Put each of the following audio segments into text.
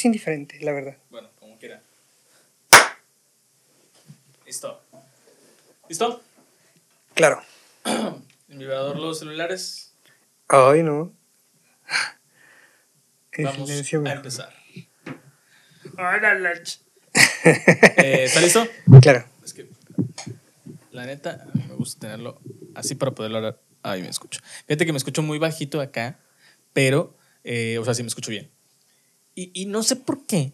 Es indiferente, la verdad. Bueno, como quiera. Listo. ¿Listo? Claro. El vibrador, los celulares. Ay, no. Vamos silencio a empezar. Eh, ¿Está listo? Claro. Es que, la neta, a mí me gusta tenerlo así para poderlo hablar. Ahí me escucho. Fíjate que me escucho muy bajito acá, pero, eh, o sea, sí me escucho bien. Y, y no sé por qué,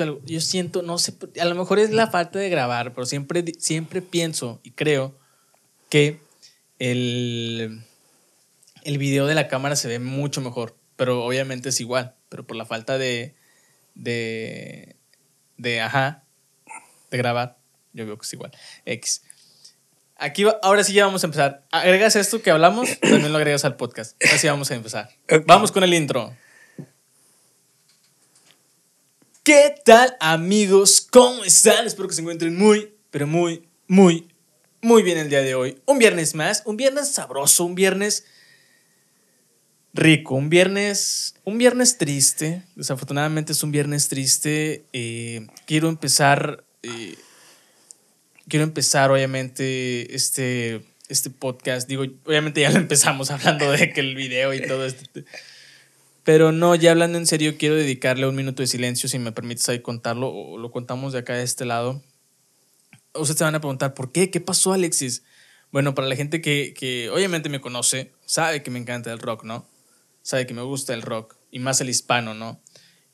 algo, yo siento, no sé, a lo mejor es la falta de grabar, pero siempre, siempre pienso y creo que el, el video de la cámara se ve mucho mejor, pero obviamente es igual, pero por la falta de, de, de, ajá, de grabar, yo veo que es igual. X. Aquí, va- ahora sí ya vamos a empezar. Agregas esto que hablamos, también lo agregas al podcast. Ahora sí vamos a empezar. Vamos con el intro. ¿Qué tal, amigos? ¿Cómo están? Espero que se encuentren muy, pero muy, muy, muy bien el día de hoy. Un viernes más, un viernes sabroso, un viernes rico, un viernes, un viernes triste. Desafortunadamente es un viernes triste. Eh, quiero empezar, eh, quiero empezar obviamente este, este podcast. Digo, obviamente ya lo empezamos hablando de que el video y todo esto. Pero no, ya hablando en serio, quiero dedicarle un minuto de silencio, si me permites ahí contarlo, o lo contamos de acá de este lado. Ustedes se van a preguntar, ¿por qué? ¿Qué pasó, Alexis? Bueno, para la gente que, que obviamente me conoce, sabe que me encanta el rock, ¿no? Sabe que me gusta el rock, y más el hispano, ¿no?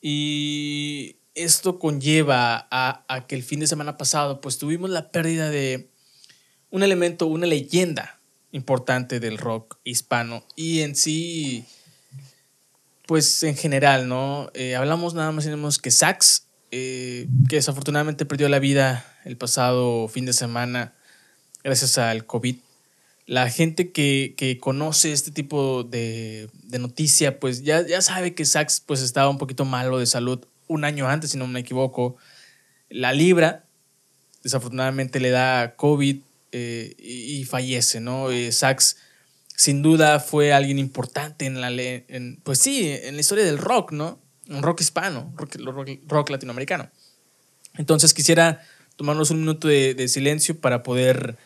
Y esto conlleva a, a que el fin de semana pasado, pues tuvimos la pérdida de un elemento, una leyenda importante del rock hispano, y en sí pues en general, ¿no? Eh, hablamos nada más y que Sax, eh, que desafortunadamente perdió la vida el pasado fin de semana gracias al COVID. La gente que, que conoce este tipo de, de noticia, pues ya, ya sabe que Sax pues estaba un poquito malo de salud un año antes, si no me equivoco. La Libra, desafortunadamente le da COVID eh, y, y fallece, ¿no? Sax sin duda fue alguien importante en la en, pues sí, en la historia del rock, ¿no? Un rock hispano, rock, rock, latinoamericano. Entonces quisiera tomarnos un minuto de, de silencio para poder,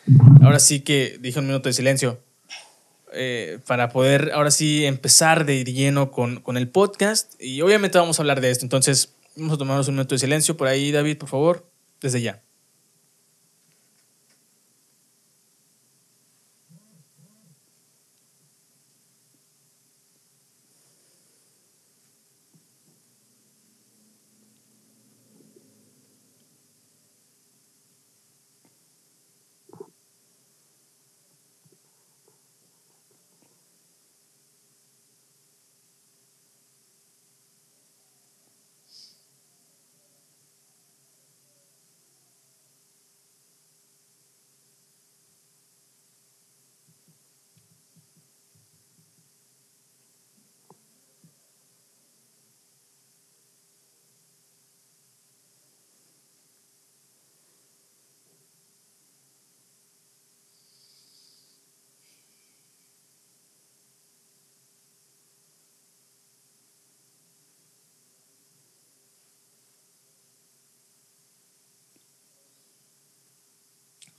ahora sí que dije un minuto de silencio, eh, para poder ahora sí empezar de lleno con, con el podcast y obviamente vamos a hablar de esto. Entonces vamos a tomarnos un minuto de silencio por ahí, David, por favor, desde ya.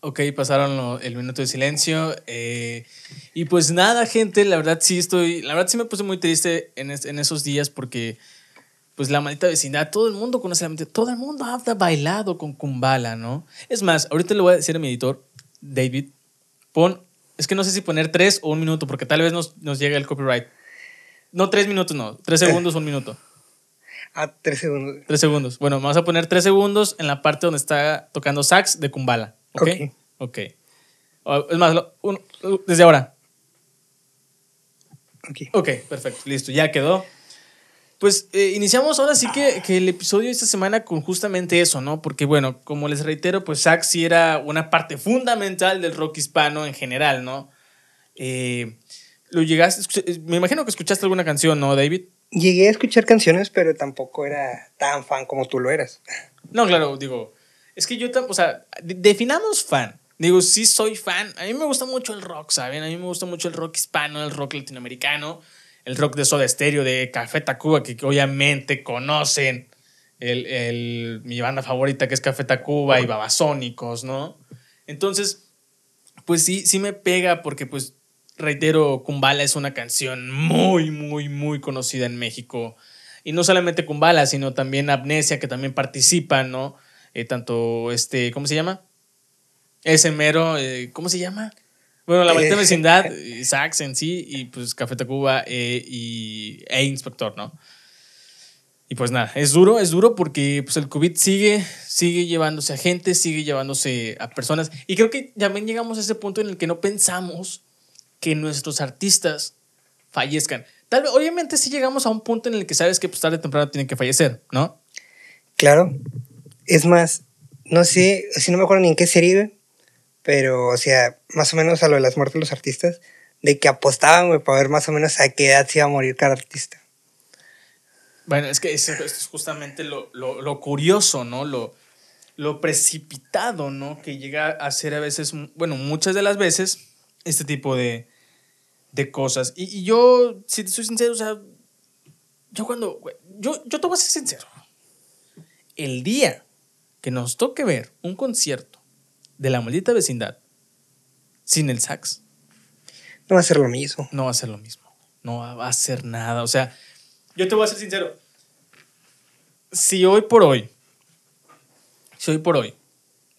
Ok, pasaron lo- el minuto de silencio. eh, y pues nada, gente, la verdad sí estoy, la verdad sí me puse muy triste en, es- en esos días porque pues la maldita vecindad, todo el mundo conoce la maldita, todo el mundo ha bailado con Kumbala, ¿no? Es más, ahorita le voy a decir a mi editor, David, pon, es que no sé si poner tres o un minuto porque tal vez nos, nos llega el copyright. No, tres minutos, no, tres segundos, un minuto. A tres segundos. Tres segundos. Bueno, vamos a poner tres segundos en la parte donde está tocando sax de Kumbala. ¿Ok? Ok. Ok. O- Es más, lo- desde ahora. Aquí. Ok, perfecto. Listo, ya quedó. Pues eh, iniciamos ahora sí que, que el episodio de esta semana con justamente eso, ¿no? Porque bueno, como les reitero, pues sax sí era una parte fundamental del rock hispano en general, ¿no? Eh, lo llegaste, escuchar- me imagino que escuchaste alguna canción, ¿no, David? Llegué a escuchar canciones, pero tampoco era tan fan como tú lo eras. No, claro, digo, es que yo, tam- o sea, de- definamos fan. Digo, sí soy fan. A mí me gusta mucho el rock, ¿saben? A mí me gusta mucho el rock hispano, el rock latinoamericano, el rock de Soda Stereo, de Café Tacuba, que obviamente conocen el, el- mi banda favorita que es Café Tacuba y Babasónicos, ¿no? Entonces, pues sí, sí me pega porque pues reitero, Kumbala es una canción muy, muy, muy conocida en México. Y no solamente Kumbala, sino también Amnesia, que también participa, ¿no? Eh, tanto este, ¿cómo se llama? Ese mero, eh, ¿cómo se llama? Bueno, la maldita Eh. vecindad, Sax en sí, y pues Café Tacuba eh, y, e Inspector, ¿no? Y pues nada, es duro, es duro porque pues el COVID sigue, sigue llevándose a gente, sigue llevándose a personas. Y creo que también llegamos a ese punto en el que no pensamos que nuestros artistas fallezcan. Tal vez, obviamente sí llegamos a un punto en el que sabes que pues tarde o temprano tienen que fallecer, ¿no? Claro. Es más, no sé, si no me acuerdo ni en qué serie, pero, o sea, más o menos a lo de las muertes de los artistas, de que apostaban, güey, para ver más o menos a qué edad se iba a morir cada artista. Bueno, es que eso es justamente lo, lo- lo curioso, ¿no? Lo, lo precipitado, ¿no? Que llega a ser a veces, bueno, muchas de las veces, este tipo de, de cosas. Y, y yo, si te soy sincero, o sea, yo cuando, yo, yo te voy a ser sincero. El día que nos toque ver un concierto de la maldita vecindad sin el sax, No va a ser lo mismo. no va a ser lo mismo. No va a ser nada. O sea, yo te voy a ser sincero. Si hoy por hoy, si hoy por hoy,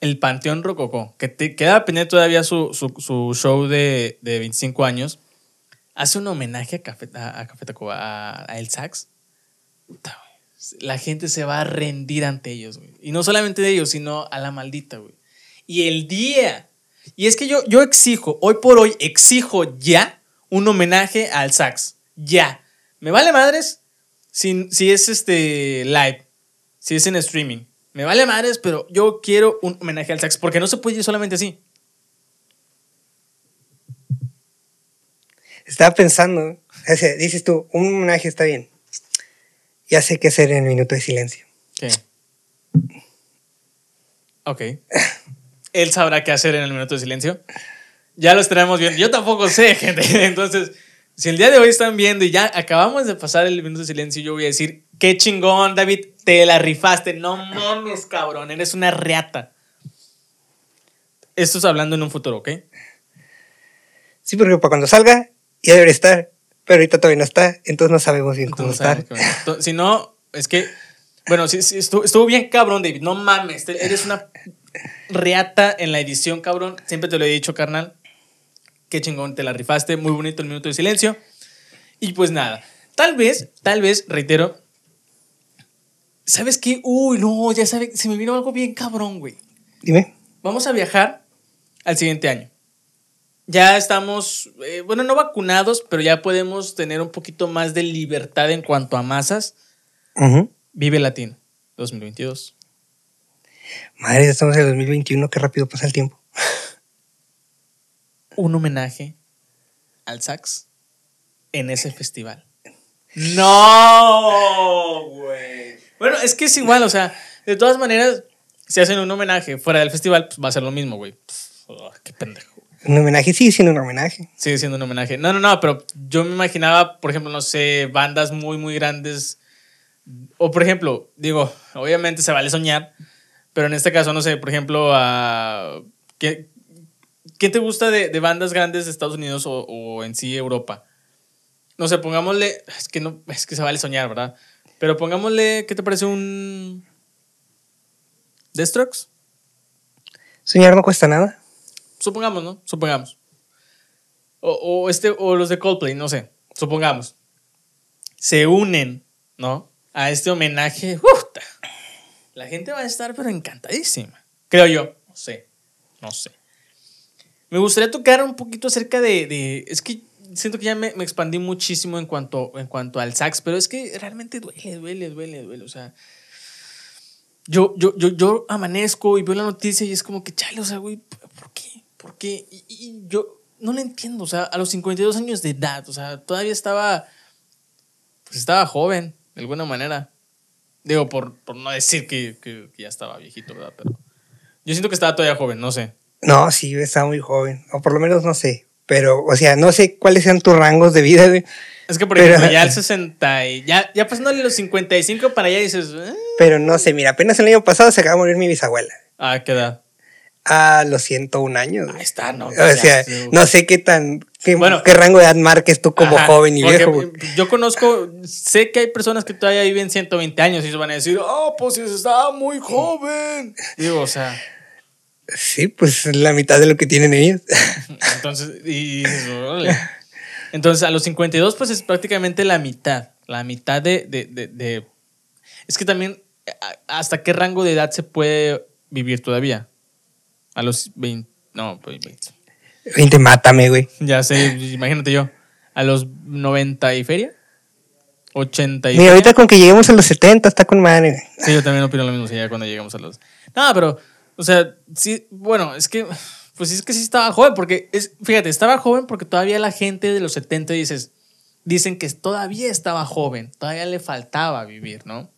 el Panteón Rococó, que te queda pendiente todavía su, su- su show de, de 25 años, hace un homenaje a Café, a, a Café Tacuba, a, a El Sax, puta, güey, la gente se va a rendir ante ellos, güey. Y no solamente de ellos, sino a la maldita, güey. Y el día. Y es que yo, yo exijo, hoy por hoy, exijo ya un homenaje al sax. Ya. Me vale madres si, si es este live, si es en streaming. Me vale madres, pero yo quiero un homenaje al sax, porque no se puede ir solamente así. Estaba pensando, dices tú, un homenaje está bien. Ya sé qué hacer en el minuto de silencio. ¿Qué? Ok. Él sabrá qué hacer en el minuto de silencio. Ya lo estaremos viendo. Yo tampoco sé, gente. Entonces, si el día de hoy están viendo y ya acabamos de pasar el minuto de silencio, yo voy a decir, qué chingón, David, te la rifaste. No mames, cabrón, eres una reata. Esto es hablando en un futuro, ¿ok? Sí, porque para cuando salga, ya debería estar. Pero ahorita todavía no está, entonces no sabemos bien cómo Entonces, estar. Si no, es que, bueno, sí, sí, estuvo, estuvo bien cabrón, David. No mames, eres una reata en la edición, cabrón. Siempre te lo he dicho, carnal. Qué chingón, te la rifaste. Muy bonito el minuto de silencio. Y pues nada, tal vez, tal vez, reitero. ¿Sabes qué? Uy, no, ya sabes, se me vino algo bien cabrón, güey. Dime. Vamos a viajar al siguiente año. Ya estamos, eh, bueno, no vacunados, pero ya podemos tener un poquito más de libertad en cuanto a masas. Ujú. Vive Latino 2022. Madre, ya estamos en el 2021, qué rápido pasa el tiempo. Un homenaje al sax en ese festival. No, güey. Bueno, es que es igual, o sea, de todas maneras, si hacen un homenaje fuera del festival, pues va a ser lo mismo, güey. Pff, oh, qué pendejo. Un homenaje, sí, siendo un homenaje. Sigue siendo un homenaje. No, no, no, pero yo me imaginaba, por ejemplo, no sé, bandas muy, muy grandes. O, por ejemplo, digo, obviamente se vale soñar, pero en este caso, no sé, por ejemplo, a. ¿qué, ¿Quién te gusta de, de bandas grandes de Estados Unidos o, o en sí Europa? No sé, pongámosle. Es que no, es que se vale soñar, ¿verdad? Pero pongámosle, ¿qué te parece un. The Strokes? Soñar no cuesta nada. Supongamos, ¿no? Supongamos. O, este, o los de Coldplay, no sé. Supongamos. Se unen, ¿no? A este homenaje. ¡Uf! La gente va a estar, pero encantadísima. Creo yo. No sé. No sé. Me gustaría tocar un poquito acerca de. de- es que siento que ya me, me expandí muchísimo en cuanto, en cuanto al sax, pero es que realmente duele, duele, duele, duele. O sea. Yo, yo, yo, yo amanezco y veo la noticia y es como que, chale, o sea, güey, ¿por qué? ¿Por qué? Y, y yo no lo entiendo, o sea, a los 52 años de edad, o sea, todavía estaba, pues estaba joven, de alguna manera. Digo, por, por no decir que, que- que ya estaba viejito, ¿verdad? Pero yo siento que estaba todavía joven, no sé. No, sí, estaba muy joven. O por lo menos no sé. Pero, o sea, no sé cuáles sean tus rangos de vida, güey. Es que, por Pero- ejemplo, ya al 60 y ya, ya pasándole los 55 para allá dices, "Eh". Pero no sé, mira, apenas el año pasado se acaba de morir mi bisabuela. ah, ¿qué edad? A los 101 años. Ahí está, ¿no? O sea, no sé qué tan. Qué, Bueno. qué rango de edad marques tú como Ajá, joven y viejo. Yo conozco, sé que hay personas que todavía viven 120 años y se van a decir, oh, pues estaba muy joven. Digo, o sea, Sí, pues la mitad de lo que tienen ellos. entonces, y. Entonces, a los 52, pues es prácticamente la mitad. La mitad de. de, de- de- Es que también, ¿hasta qué rango de edad se puede vivir todavía? A los 20. No, pues 20. 20, mátame, güey. Ya sé, imagínate yo. A los 90 y feria. 80 y Mira, feria. ahorita con que lleguemos a los 70 está con madre. güey. Sí, yo también opino lo mismo, sí, ya cuando llegamos a los... No, pero, o sea, sí, bueno, es que, pues sí, es que sí estaba joven, porque, es, fíjate, estaba joven porque todavía la gente de los 70 dices, dicen que todavía estaba joven, todavía le faltaba vivir, ¿no?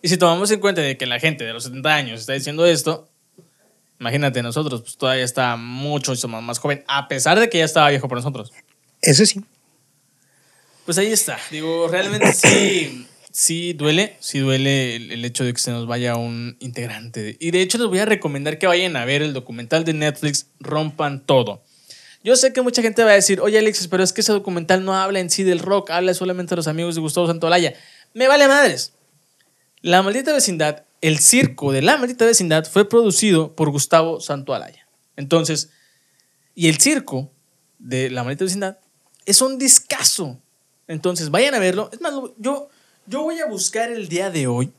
Y si tomamos en cuenta de que la gente de los 70 años está diciendo esto, imagínate nosotros, pues todavía está mucho más, más joven, a pesar de que ya estaba viejo por nosotros. Eso sí. Pues ahí está. Digo, realmente sí, sí duele, sí duele el, el hecho de que se nos vaya un integrante. Y de hecho les voy a recomendar que vayan a ver el documental de Netflix Rompan Todo. Yo sé que mucha gente va a decir, oye Alexis, pero es que ese documental no habla en sí del rock, habla solamente de los amigos de Gustavo Santolaya. Me vale madres. La maldita vecindad, el circo de la maldita vecindad fue producido por Gustavo Santoalaya. Entonces, y el circo de la maldita vecindad es un discazo. Entonces, vayan a verlo. Es más, yo, yo voy a buscar el día de hoy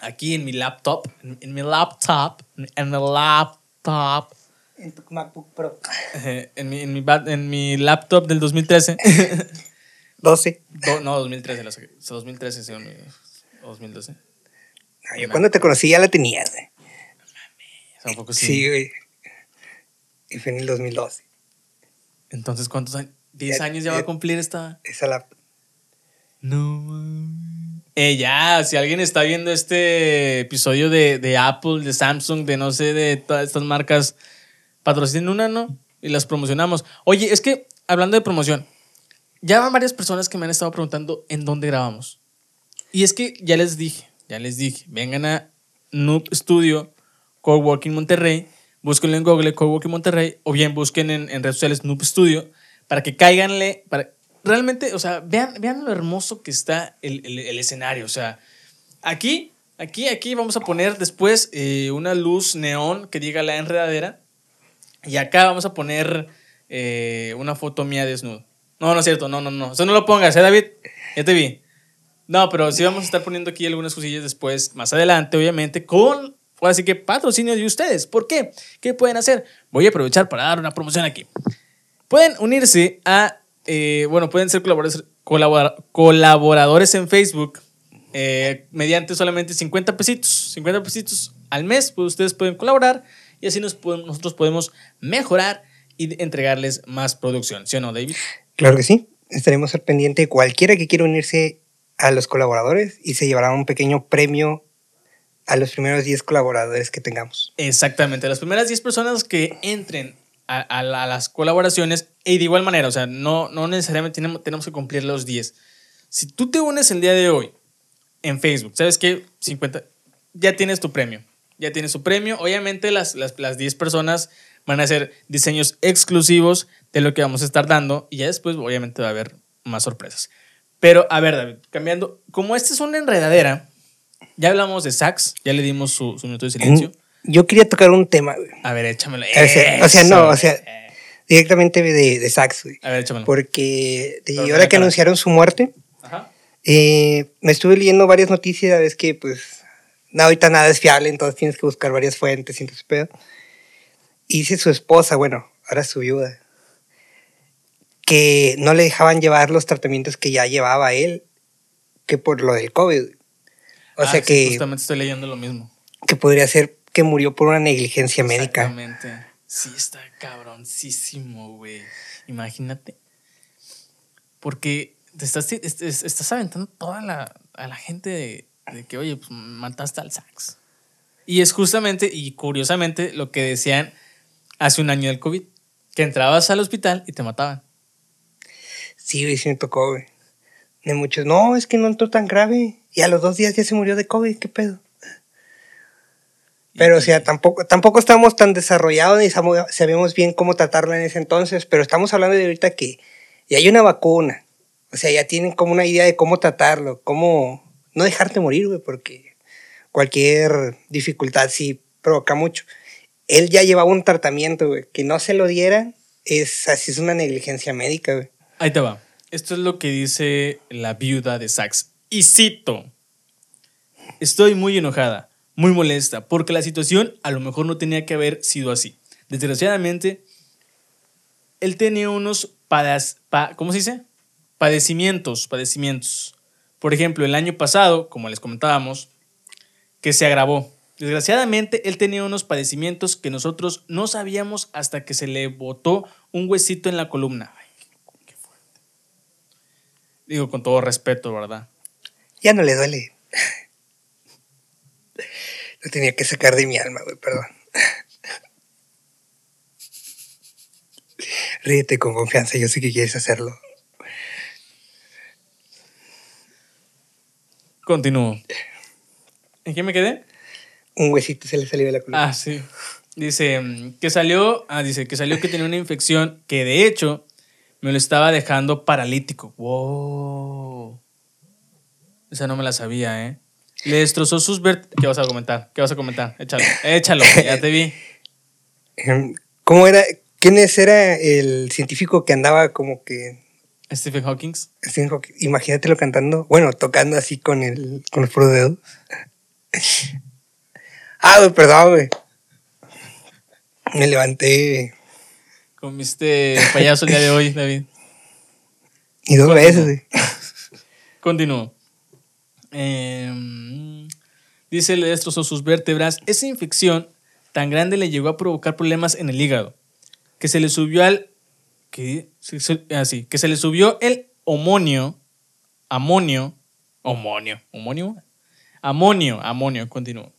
aquí en mi laptop, en, mi laptop, en mi laptop. En tu MacBook Pro. En, mi, en, mi, en mi laptop del 2013. 12. Do, no, 2013, 2013, según 2012. Ah, cuando te conocí ya la tenía, güey. Tampoco sí. Sí, güey. Y fue en el 2012. Entonces, ¿cuántos años? ¿10 años ya, va a cumplir esta? Esa la. No. Eh, ya, si alguien está viendo este episodio de, de Apple, de Samsung, de no sé, de todas estas marcas, patrocinen una, ¿no? Y las promocionamos. Oye, es que hablando de promoción, ya van varias personas que me han estado preguntando en dónde grabamos. Y es que ya les dije, ya les dije, vengan a Noob Studio, Coworking Monterrey, búsquenlo en Google, Coworking Monterrey, o bien busquen en, redes sociales Noob Studio, para que cáiganle, para realmente, o sea, vean, vean lo hermoso que está el escenario, o sea, aquí, aquí, aquí vamos a poner después eh, una luz neón que diga la enredadera, y acá vamos a poner eh, una foto mía desnudo. No, no es cierto, no, no, no, eso no lo pongas, ¿eh, David? Ya te vi. No, pero sí vamos a estar poniendo aquí algunas cosillas después, más adelante, obviamente, con, así que patrocinio de ustedes. ¿Por qué? ¿Qué pueden hacer? Voy a aprovechar para dar una promoción aquí. Pueden unirse a, eh, bueno, pueden ser colaboradores, colabora- colaboradores en Facebook eh, mediante solamente 50 pesitos, 50 pesitos al mes, pues ustedes pueden colaborar y así nos nosotros podemos mejorar y entregarles más producción. ¿Sí o no, David? Claro que sí. Estaremos al pendiente de cualquiera que quiera unirse a los colaboradores y se llevará un pequeño premio a los primeros 10 colaboradores que tengamos. Exactamente, las primeras 10 personas que entren a, a la- a las colaboraciones, y de igual manera, o sea, no, no necesariamente tenemos, tenemos que cumplir los 10. Si tú te unes el día de hoy en Facebook, ¿sabes qué? 50, ya tienes tu premio. Ya tienes tu premio. Obviamente las, las, las 10 personas van a hacer diseños exclusivos de lo que vamos a estar dando y ya después obviamente va a haber más sorpresas. Pero a ver, David, cambiando, como esta es una enredadera, ya hablamos de sax, ya le dimos su, su minuto de silencio. Yo quería tocar un tema, güey. A ver, échamelo. O sea, o sea, no, o sea, directamente de, de sax, güey. A ver, échamelo. Porque de ahora que anunciaron su muerte, Ajá. eh, me estuve leyendo varias noticias, ves que pues no, ahorita nada es fiable, entonces tienes que buscar varias fuentes y entonces pedo. Y dice su esposa, bueno, ahora su viuda, que no le dejaban llevar los tratamientos que ya llevaba él, que por lo del COVID. O Ah, sea sí, que, Justamente estoy leyendo lo mismo. que podría ser que murió por una negligencia médica. Exactamente. Sí, está cabroncísimo, güey. Imagínate. Porque te estás, te- estás aventando toda la, a la gente de, de que, oye, pues mataste al sax. Y es justamente y curiosamente lo que decían hace un año del COVID. Que entrabas al hospital y te mataban. Sí, güey, sí me tocó, güey. De muchos, no, es que no entró tan grave. Y a los dos días ya se murió de COVID, ¿qué pedo? Pero, o sea, tampoco, tampoco estamos tan desarrollados ni sabíamos bien cómo tratarla en ese entonces, pero estamos hablando de ahorita que ya hay una vacuna. O sea, ya tienen como una idea de cómo tratarlo, cómo no dejarte morir, güey, porque cualquier dificultad sí provoca mucho. Él ya llevaba un tratamiento, güey, que no se lo diera, es así, es una negligencia médica, güey. Ahí te va. Esto es lo que dice la viuda de Sax. Y cito. Estoy muy enojada, muy molesta, porque la situación a lo mejor no tenía que haber sido así. Desgraciadamente, él tenía unos padas, pa- ¿cómo se dice? Padecimientos, padecimientos. Por ejemplo, el año pasado, como les comentábamos, que se agravó. Desgraciadamente, él tenía unos padecimientos que nosotros no sabíamos hasta que se le botó un huesito en la columna. Digo con todo respeto, ¿verdad? Ya no le duele. Lo tenía que sacar de mi alma, güey, perdón. Ríete con confianza, yo sé que quieres hacerlo. Continúo. ¿En qué me quedé? Un huesito se le salió de la columna. Ah, sí. Dice mm, que salió, ah, dice que salió que tenía una infección que de hecho me lo estaba dejando paralítico. Wow. Esa no me la sabía, ¿eh? Le destrozó sus vert... ¿Qué vas a comentar? ¿Qué vas a comentar? Échalo, échalo, ya te vi. ¿Cómo era? ¿Quién es- era el científico que andaba como que... Stephen Hawking. Stephen Hawking? Imagínatelo cantando, bueno, tocando así con el con los puros dedos. Ah, perdón, güey. Me levanté Comiste payaso el día de hoy, David. y dos veces, güey. Continúo. Em, dice, le destrozó sus vértebras. Esa infección tan grande le llegó a provocar problemas en el hígado. Que se le subió al. Se- se- ah, sí, que se le subió el homonio. Amonio. Homonio. ¿Homonio? Amonio. Amonio. Continúo.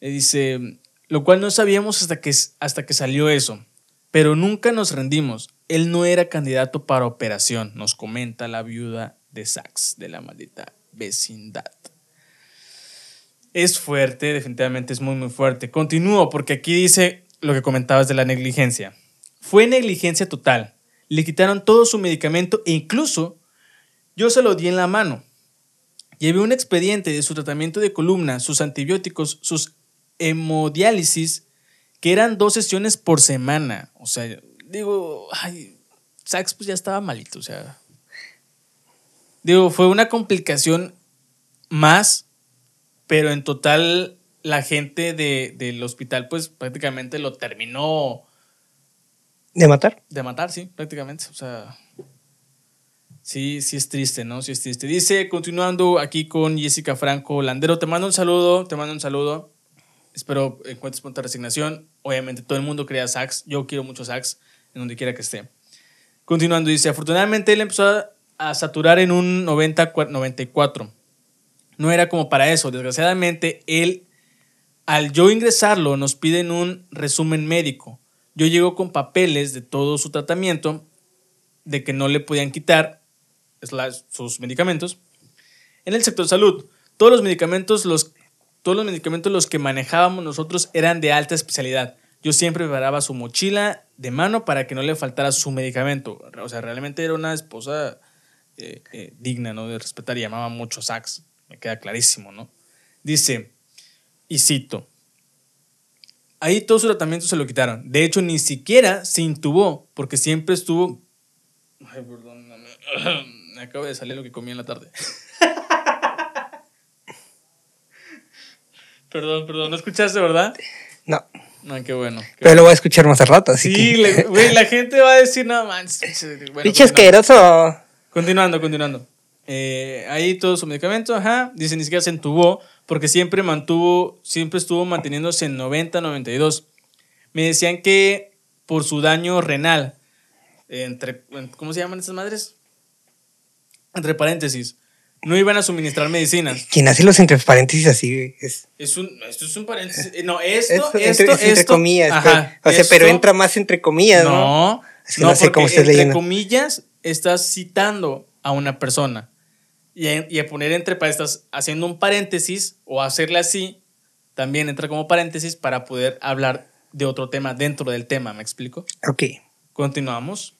Eh, Dice. Lo cual no sabíamos hasta que, hasta que salió eso. Pero nunca nos rendimos. Él no era candidato para operación, nos comenta la viuda de Sax de la maldita vecindad. Es fuerte, definitivamente es muy, muy fuerte. Continúo porque aquí dice lo que comentabas de la negligencia. Fue negligencia total. Le quitaron todo su medicamento e incluso yo se lo di en la mano. Llevé un expediente de su tratamiento de columna, sus antibióticos, sus hemodiálisis, que eran dos sesiones por semana. O sea, digo, ay, Sax pues ya estaba malito, o sea. Digo, fue una complicación más, pero en total la gente de- del hospital pues prácticamente lo terminó ¿De matar? de matar, sí, prácticamente. O sea, sí, sí es triste, ¿no? Sí es triste. Dice, continuando aquí con Jessica Franco Landero, te mando un saludo, te mando un saludo. Espero encuentres pronta resignación. Obviamente todo el mundo crea sax. Yo quiero mucho sax en donde quiera que esté. Continuando, dice, afortunadamente él empezó a, saturar en un 90, cua- 94. No era como para eso. Desgraciadamente, él, al yo ingresarlo, nos piden un resumen médico. Yo llego con papeles de todo su tratamiento, de que no le podían quitar slash, sus medicamentos. En el sector salud, todos los medicamentos, los, todos los medicamentos los que manejábamos nosotros eran de alta especialidad. Yo siempre preparaba su mochila de mano para que no le faltara su medicamento. O sea, realmente era una esposa eh, eh, digna, ¿no? De respetar y llamaba mucho Sax. Me queda clarísimo, ¿no? Dice, y cito, ahí todo su tratamiento se lo quitaron. De hecho, ni siquiera se intubó, porque siempre estuvo... Ay, perdóname. Me acaba de salir lo que comí en la tarde. perdón, perdón. ¿No escuchaste, verdad? No. No, qué bueno. qué Pero lo voy a escuchar más al rato, así Sí, que... güey, la gente va a decir, no manches. Bueno, Pinche continuando. asqueroso. Continuando, continuando. Eh, ahí todo su medicamento, ajá. Dice, ni siquiera se entubó, porque siempre mantuvo, siempre estuvo manteniéndose en 90, 92. Me decían que por su daño renal, entre, ¿cómo se llaman estas madres? Entre paréntesis, no iban a suministrar medicinas. Quien hace los entre paréntesis así, es... Es un, esto es un paréntesis. eh, No, esto, Esto, esto, entre, es entre esto- comillas. ajá, pues. o sea, pero esto- entra más entre comillas, ¿no? No, Es que no sé porque cómo estás entre leyendo. comillas estás citando a una persona. Y a, y a poner entre estás haciendo un paréntesis o hacerle así, también entra como paréntesis para poder hablar de otro tema dentro del tema, ¿me explico? Ok. Continuamos.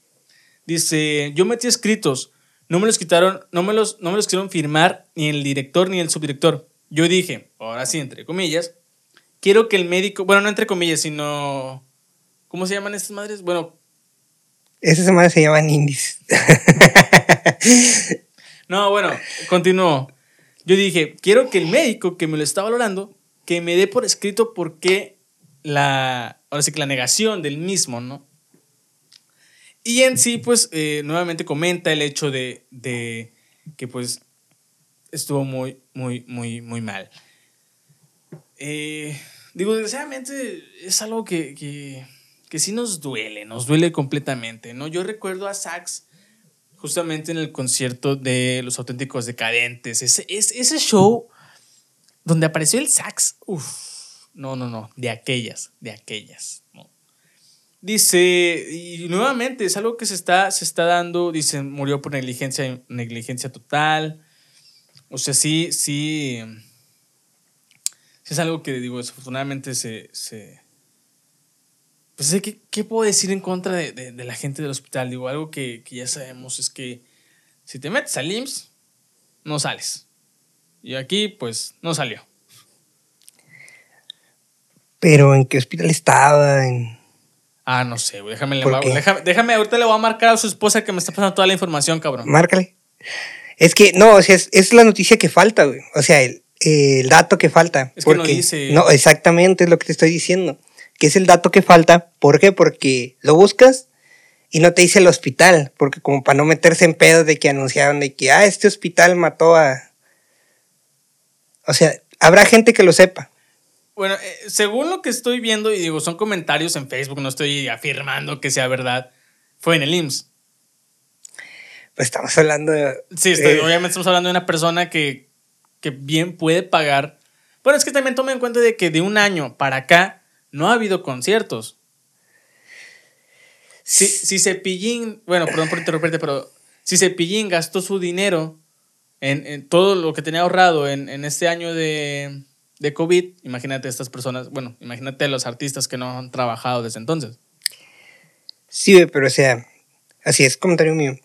Dice, yo metí escritos, no me los quitaron, no me los, no me los quisieron firmar ni el director ni el subdirector. Yo dije, ahora sí, entre comillas, quiero que el médico, bueno, no entre comillas, sino, ¿cómo se llaman estas madres? Bueno, Esa semana se llaman indies. no, bueno, continúo. Yo dije, quiero que el médico que me lo está valorando, que me dé por escrito por qué la, ahora sí que la negación del mismo, ¿no? Y en sí, pues, eh, nuevamente comenta el hecho de, de que, pues, estuvo muy, muy, muy, muy mal. Eh, digo, desgraciadamente es algo que, que, que sí nos duele, nos duele completamente, ¿no? Yo recuerdo a Sax justamente en el concierto de Los Auténticos Decadentes, ese, ese, ese show donde apareció el sax, uff, no, no, no, de aquellas, de aquellas, ¿no? Dice, y nuevamente es algo que se está, se está dando, dice, murió por negligencia, negligencia total. O sea, sí, sí, es algo que, digo, desafortunadamente se... se pues, ¿qué, ¿qué puedo decir en contra de, de- de la gente del hospital? Digo, algo que, que ya sabemos es que si te metes al IMSS, no sales. Y aquí, pues, no salió. Pero ¿en qué hospital estaba? En... Ah, no sé, güey. Déjame, déjame, déjame, ahorita le voy a marcar a su esposa que me está pasando toda la información, cabrón. Márcale. Es que, no, o sea, es, es la noticia que falta, güey. O sea, el, el dato que falta. Es que no dice. No, exactamente es lo que te estoy diciendo. Que es el dato que falta. ¿Por qué? Porque lo buscas y no te dice el hospital. Porque como para no meterse en pedos de que anunciaron de que, ah, este hospital mató a... O sea, habrá gente que lo sepa. Bueno, eh, según lo que estoy viendo, y digo, son comentarios en Facebook, no estoy afirmando que sea verdad, fue en el IMSS. Pues estamos hablando de... Sí, estoy- eh, obviamente estamos hablando de una persona que, que bien puede pagar. Bueno, es que también toma en cuenta de que de un año para acá no ha habido conciertos. Si, si Cepillín, bueno, perdón por interrumpirte, pero si Cepillín gastó su dinero en, en todo lo que tenía ahorrado en, en este año de, de COVID, imagínate estas personas, bueno, imagínate los artistas que no han trabajado desde entonces. Sí, pero o sea, así es comentario mío.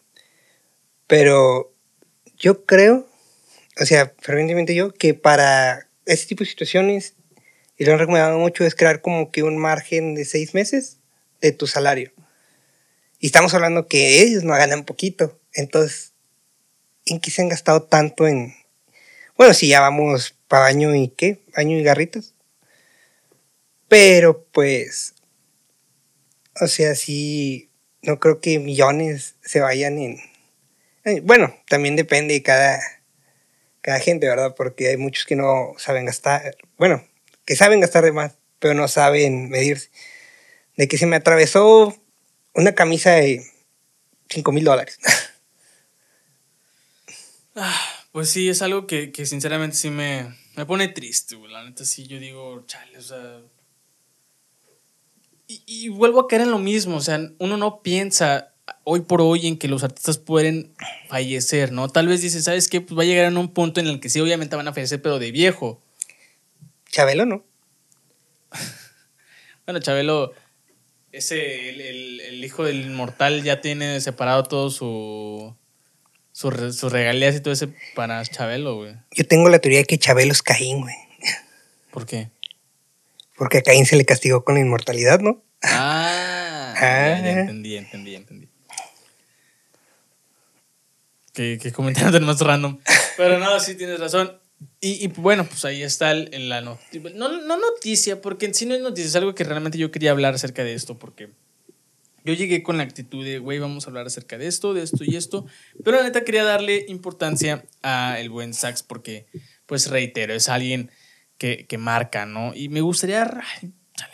Pero yo creo, o sea, fervientemente yo, que para este tipo de situaciones, y lo han recomendado mucho, es crear como que un margen de seis meses de tu salario. Y estamos hablando que ellos no ganan poquito. Entonces, ¿en qué se han gastado tanto en... Bueno, si ya vamos para año y qué, año y garritas. Pero pues, o sea, sí, no creo que millones se vayan en... Bueno, también depende de cada, cada gente, ¿verdad? Porque hay muchos que no saben gastar, bueno, que saben gastar de más, pero no saben medirse. De que se me atravesó una camisa de 5 mil dólares. Pues sí, es algo que, que sinceramente sí me, me pone triste, güey. La neta sí, yo digo, chale, o sea... Y, y vuelvo a caer en lo mismo, o sea, uno no piensa hoy por hoy en que los artistas pueden fallecer, ¿no? Tal vez dice, ¿sabes qué? Pues va a llegar en un punto en el que sí, obviamente van a fallecer, pero de viejo. Chabelo, ¿no? Bueno, Chabelo, ese, el, el- el hijo del inmortal ya tiene separado todo su... re- sus regalías y todo ese para Chabelo, güey. Yo tengo la teoría de que Chabelo es Caín, güey. ¿Por qué? Porque a Caín se le castigó con la inmortalidad, ¿no? Ah, Ah. ya, ya entendí, entendí, entendí. Qué, qué comentario más random. Pero no, sí tienes razón. Y, y, bueno, pues ahí está el- la noticia. No, no noticia, porque en sí no es noticia, es algo que realmente yo quería hablar acerca de esto, porque yo llegué con la actitud de, güey, vamos a hablar acerca de esto, de esto y esto. Pero la neta quería darle importancia a el buen Sax, porque, pues reitero, es alguien que, que marca, ¿no? Y me gustaría,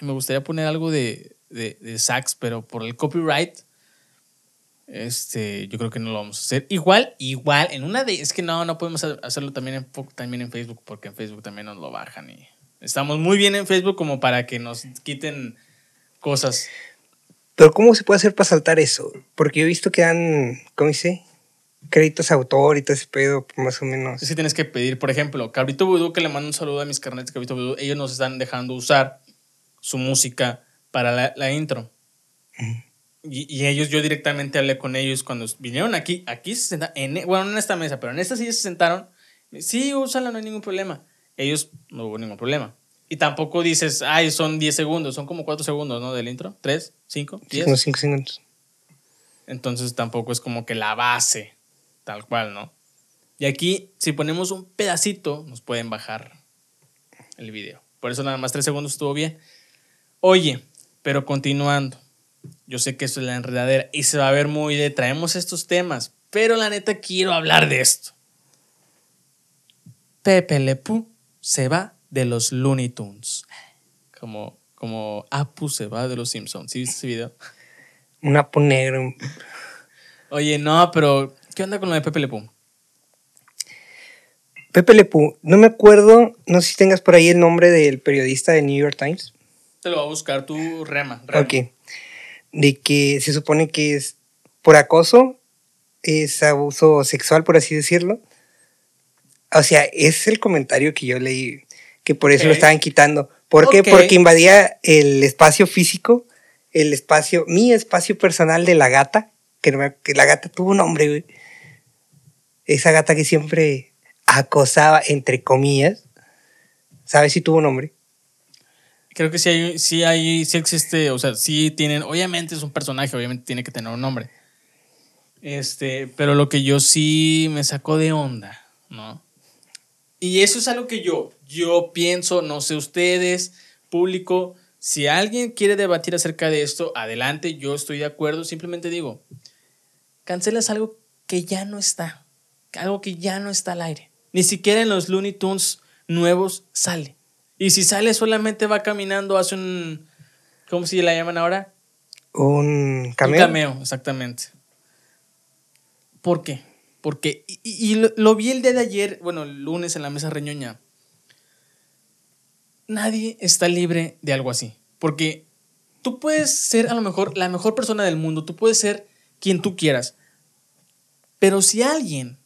me gustaría poner algo de, de, de Sax, pero por el copyright, Este, yo creo que no lo vamos a hacer. Igual, igual, en una de. Es que no, no podemos hacerlo también en, también en Facebook, porque en Facebook también nos lo bajan y. Estamos muy bien en Facebook como para que nos quiten cosas. Pero ¿cómo se puede hacer para saltar eso? Porque yo he visto que dan, ¿cómo dice? Créditos a autor y todo ese pedo, más o menos. Sí, tienes que pedir, por ejemplo, Cabrito Vudú, que le mando un saludo a mis carnetes Cabrito Vudú, ellos nos están dejando usar su música para la, intro. y, ellos, yo directamente hablé con ellos cuando vinieron aquí, aquí se sentaron, en, bueno, no en esta mesa, pero en esta silla se sentaron. Sí, úsala, no hay ningún problema. Ellos no hubo ningún problema. Y tampoco dices, ay, son 10 segundos, son como 4 segundos, ¿no? Del intro. ¿3? ¿5? ¿10? Como 5 segundos. Entonces tampoco es como que la base, tal cual, ¿no? Y aquí, si ponemos un pedacito, nos pueden bajar el video. Por eso nada más 3 segundos estuvo bien. Oye, pero continuando. Yo sé que esto es la enredadera y se va a ver muy de traemos estos temas, pero la neta quiero hablar de esto. Pepe Lepú se va de los Looney Tunes. Como, como Apu se va de los Simpsons. ¿Sí viste ese video? Un Apu negro. Oye, no, pero ¿qué onda con lo de Pepe Lepú? Pepe Lepú, no me acuerdo, no sé si tengas por ahí el nombre del periodista de New York Times. Te lo va a buscar tu rema. rema. Ok de que se supone que es por acoso, es abuso sexual, por así decirlo. O sea, es el comentario que yo leí, que por eso lo estaban quitando. ¿Por qué? Porque invadía el espacio físico, el espacio, mi espacio personal de la gata, que, que la gata tuvo un nombre, güey. Esa gata que siempre acosaba, entre comillas. ¿Sabes si tuvo un nombre? Creo que sí hay, sí hay, sí existe, o sea, sí tienen, obviamente es un personaje, obviamente tiene que tener un nombre. Este, pero lo que yo sí me sacó de onda, ¿no? Y eso es algo que yo, yo pienso, no sé ustedes, público, si alguien quiere debatir acerca de esto, adelante, yo estoy de acuerdo, simplemente digo, cancelas algo que ya no está, algo que ya no está al aire. Ni siquiera en los Looney Tunes nuevos sale. Y si sale solamente va caminando, hace un... ¿Cómo se la llaman ahora? Un cameo. Un cameo, exactamente. ¿Por qué? Porque, y, lo, vi el día de ayer, bueno, el lunes en la mesa reñoña. Nadie está libre de algo así. Porque tú puedes ser a lo mejor la mejor persona del mundo, tú puedes ser quien tú quieras. Pero si alguien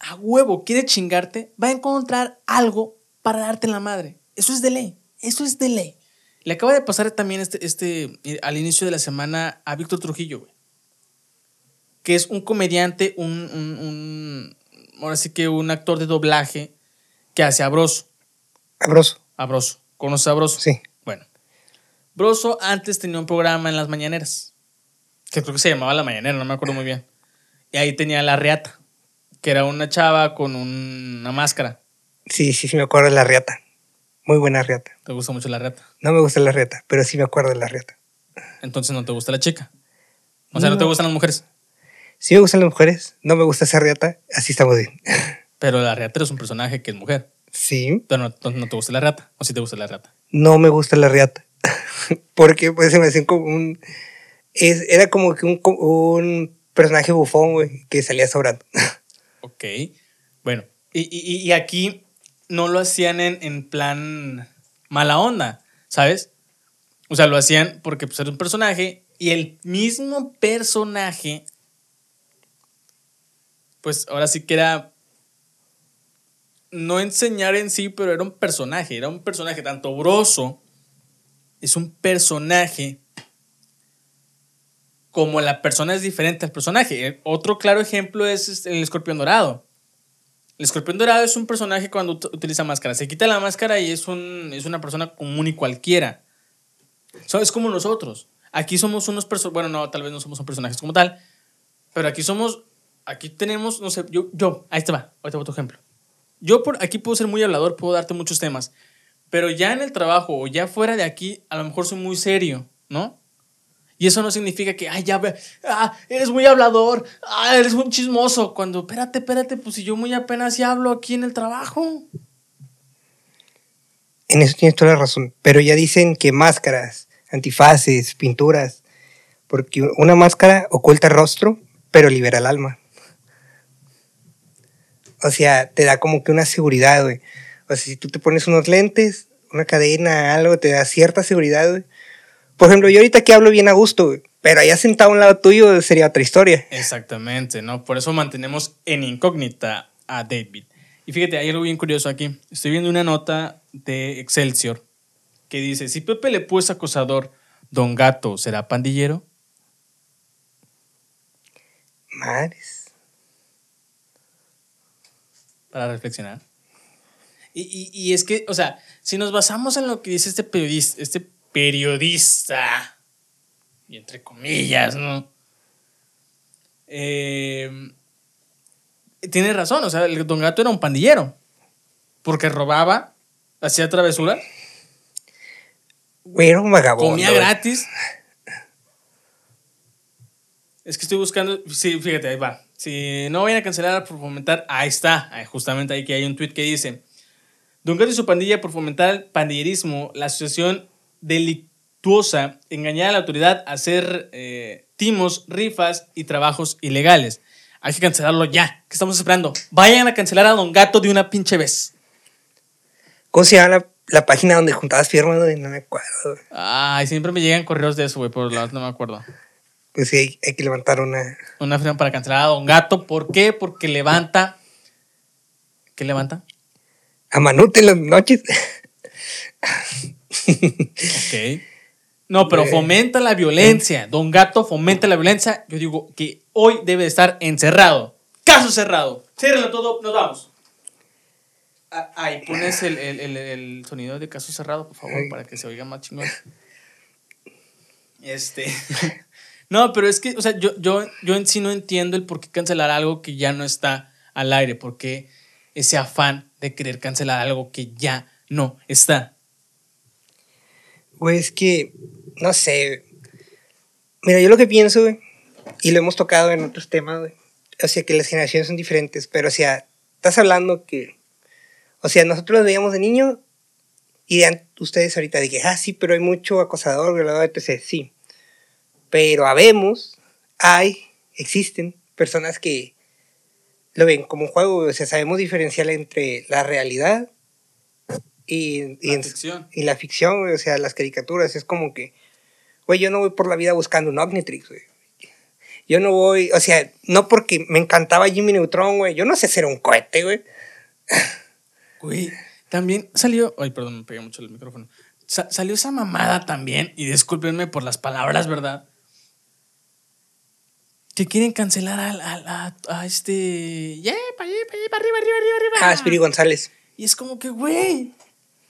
a huevo quiere chingarte, va a encontrar algo para darte la madre. Eso es de ley. Eso es de ley. Le acaba de pasar también este, este, eh, al inicio de la semana a Víctor Trujillo, güey. Que es un comediante, un, un, ahora sí que un actor de doblaje que hace a Broso. A Broso. A Broso. ¿Conoces a Broso? Sí. Bueno. Broso antes tenía un programa en las mañaneras. Que creo que se llamaba La Mañanera, no me acuerdo muy bien. Y ahí tenía La Reata. Que era una chava con una máscara. Sí, sí, sí, me acuerdo de La Reata. Muy buena riata. ¿Te gusta mucho la riata? No me gusta la riata, pero sí me acuerdo de la riata. Entonces no te gusta la chica. O sea, no, te gustan las mujeres. Sí me gustan las mujeres, no me gusta esa riata, así estamos bien. Pero la riata es un personaje que es mujer. Sí. Pero no, no, te gusta la riata, o sí te gusta la riata. No me gusta la riata. Porque pues se me hacía como un. Es, era como que un, un personaje bufón, güey, que salía sobrando. ok. Bueno, y, y, y aquí no lo hacían en, plan mala onda, ¿sabes? O sea, lo hacían porque pues, era un personaje y el mismo personaje, pues ahora sí que era no enseñar en sí, pero era un personaje, era un personaje tanto broso, es un personaje como la persona es diferente al personaje. Otro claro ejemplo es este, el escorpión dorado. El escorpión dorado es un personaje cuando utiliza máscara. Se quita la máscara y es, un, es una persona común y cualquiera. es como nosotros. Aquí somos unos personajes. Bueno, no, tal vez no somos personajes como tal. Pero aquí somos. Aquí tenemos, no sé, yo, yo, ahí te va, ahí te va tu ejemplo. Yo por aquí puedo ser muy hablador, puedo darte muchos temas. Pero ya en el trabajo o ya fuera de aquí, a lo mejor soy muy serio, ¿no? Y eso no significa que, ay, ya ah, eres muy hablador, ah, eres un chismoso. Cuando, espérate, espérate, pues si yo muy apenas ya hablo aquí en el trabajo. En eso tienes toda la razón. Pero ya dicen que máscaras, antifaces, pinturas, Porque una máscara oculta el rostro, pero libera el alma. O sea, te da como que una seguridad, güey. O sea, si tú te pones unos lentes, una cadena, algo, te da cierta seguridad, güey. Por ejemplo, yo ahorita que hablo bien a gusto, güey. Pero allá sentado a un lado tuyo sería otra historia. Exactamente, ¿no? Por eso mantenemos en incógnita a David. Y fíjate, hay algo bien curioso aquí. Estoy viendo una nota de Excelsior que dice, si Pepe le puso acosador, Don Gato será pandillero. Madres. Para reflexionar. Y, y, y, es que, o sea, si nos basamos en lo que dice este periodista, este periodista, y entre comillas, ¿no? Eh, tiene razón, o sea, el Don Gato era un pandillero, porque robaba, hacía travesuras. Era un vagabundo. Comía gratis. Es que estoy buscando. Sí, fíjate, ahí va. Si no vayan a cancelar por fomentar. Ahí está. Justamente ahí que hay un tweet que dice: Don Gato y su pandilla por fomentar el pandillerismo, la asociación delictuosa, engañar a la autoridad a hacer eh, timos, rifas y trabajos ilegales. Hay que cancelarlo ya. ¿Qué estamos esperando? Vayan a cancelar a Don Gato de una pinche vez. ¿Cómo se llama la, la página donde juntabas firmas? No me acuerdo. Ay, siempre me llegan correos de eso, güey, por los no me acuerdo. Pues sí, hay, hay, que levantar una. Una firma para cancelar a Don Gato. ¿Por qué? Porque levanta. ¿Qué levanta? A Manute en las noches. ok. No, pero fomenta la violencia. Don Gato fomenta la violencia. Yo digo que hoy debe estar encerrado. Caso cerrado. Ciérrenlo todo, nos vamos. Ahí pones el, el, el, el, sonido de caso cerrado, por favor, para que se oiga más chingón. Este. No, pero es que, o sea, yo, yo, yo en sí no entiendo el por qué cancelar algo que ya no está al aire, porque ese afán de querer cancelar algo que ya no está. Güey, es que, no sé. Mira, yo lo que pienso, y lo hemos tocado en otros temas, o sea, que las generaciones son diferentes, pero, o sea, estás hablando que, o sea, nosotros lo veíamos de niño y de ustedes ahorita dije, ah, sí, pero hay mucho acosador, violador, etc. Sí. Pero habemos, hay, existen personas que lo ven como un juego, o sea, sabemos diferenciar entre la realidad y, y, La en- ficción. y la ficción, güey, o sea, las caricaturas. Es como que, güey, yo no voy por la vida buscando un Omnitrix, güey. Yo no voy, o sea, no porque me encantaba Jimmy Neutron, güey. Yo no sé hacer un cohete, güey. Güey, también salió. Ay, perdón, me pegué mucho el micrófono. Sa- salió esa mamada también, y discúlpenme por las palabras, ¿verdad? Que quieren cancelar al- al- a, a este. ¡Yeah! ¡Para allá, para allá, para arriba, arriba, arriba, arriba! Ah, Spiri González. Y es como que, güey,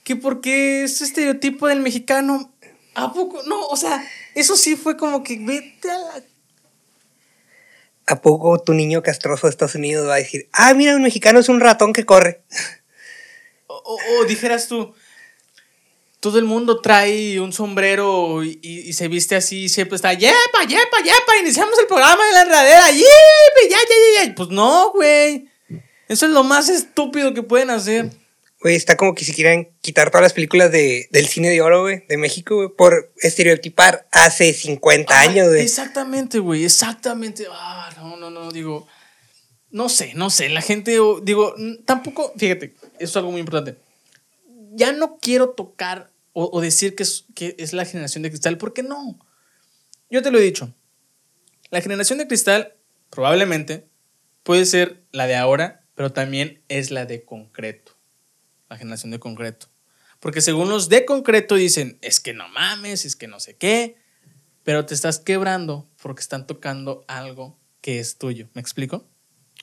que porque ese estereotipo del mexicano, ¿a poco? No, o sea, eso sí fue como que vete a la. ¿A poco tu niño castroso de Estados Unidos va a decir, ah, mira, un mexicano es un ratón que corre? O, o- o dijeras tú, todo el mundo trae un sombrero y, se viste así, y siempre está, yepa, yepa, yepa, iniciamos el programa de la enradera, yepa, ya, ya, ya, ya. Pues no, güey. Eso es lo más estúpido que pueden hacer. Güey, está como que si quieran quitar todas las películas de, del cine de oro, güey, de México, güey, por estereotipar hace 50 Ah, años, güey. Exactamente, güey, exactamente. Ah, no, no, no, digo, no sé, no sé, la gente, digo, tampoco, fíjate, eso es algo muy importante. Ya no quiero tocar o, o decir que es, que es la generación de cristal, porque no. Yo te lo he dicho. La generación de cristal probablemente puede ser la de ahora, pero también es la de concreto. La generación de concreto. Porque según los de concreto dicen, es que no mames, es que no sé qué, pero te estás quebrando porque están tocando algo que es tuyo. ¿Me explico?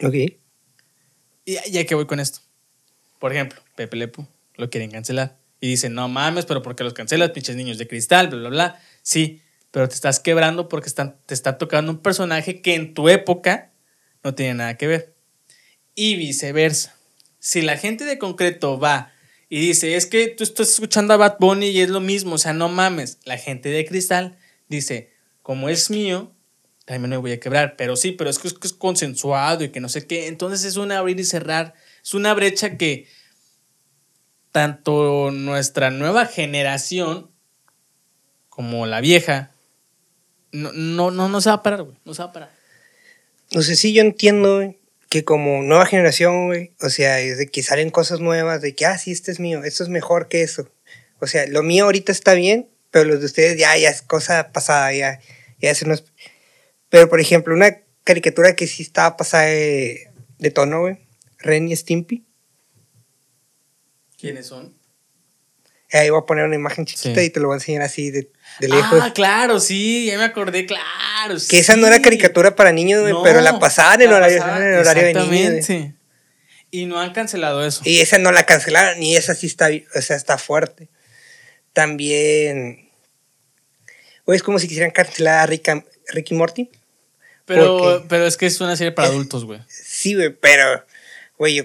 Ok. Y ya que voy con esto. Por ejemplo, Pepe Lepu lo quieren cancelar. Y dicen, no mames, pero ¿por qué los cancelas, pinches niños de cristal, bla, bla, bla? Sí, pero te estás quebrando porque están, te está tocando un personaje que en tu época no tiene nada que ver. Y viceversa. Si la gente de concreto va y dice, es que tú estás escuchando a Bad Bunny y es lo mismo, o sea, no mames. La gente de cristal dice, como es mío, también me voy a quebrar. Pero sí, pero es, que es consensuado y que no sé qué. Entonces es un abrir y cerrar. Es una brecha que tanto nuestra nueva generación como la vieja no, no, no, no se va a parar, güey. No se va a parar. No sé si yo entiendo, que como nueva generación, güey, o sea, es de que salen cosas nuevas, de que, ah, sí, este es mío, esto es mejor que eso. O sea, lo mío ahorita está bien, pero los de ustedes ya, ya es cosa pasada, ya, ya eso no es... Pero, por ejemplo, una caricatura que sí estaba pasada de, de tono, güey, Ren y Stimpy. ¿Quiénes son? Ahí voy a poner una imagen chiquita Sí. y te lo voy a enseñar así de, de lejos. Ah, claro, sí, ya me acordé, claro. que esa no era sí. caricatura para niños, güey, No, pero la pasaban en la horario, pasaban, en horario de niños. Exactamente. Y no han cancelado eso. Y esa no la cancelaron, y esa sí está, o sea, está fuerte. También. Güey, es como si quisieran cancelar a Rick, Ricky Morty. pero, porque- pero es que es una serie para adultos, güey. Sí, güey, pero, güey, yo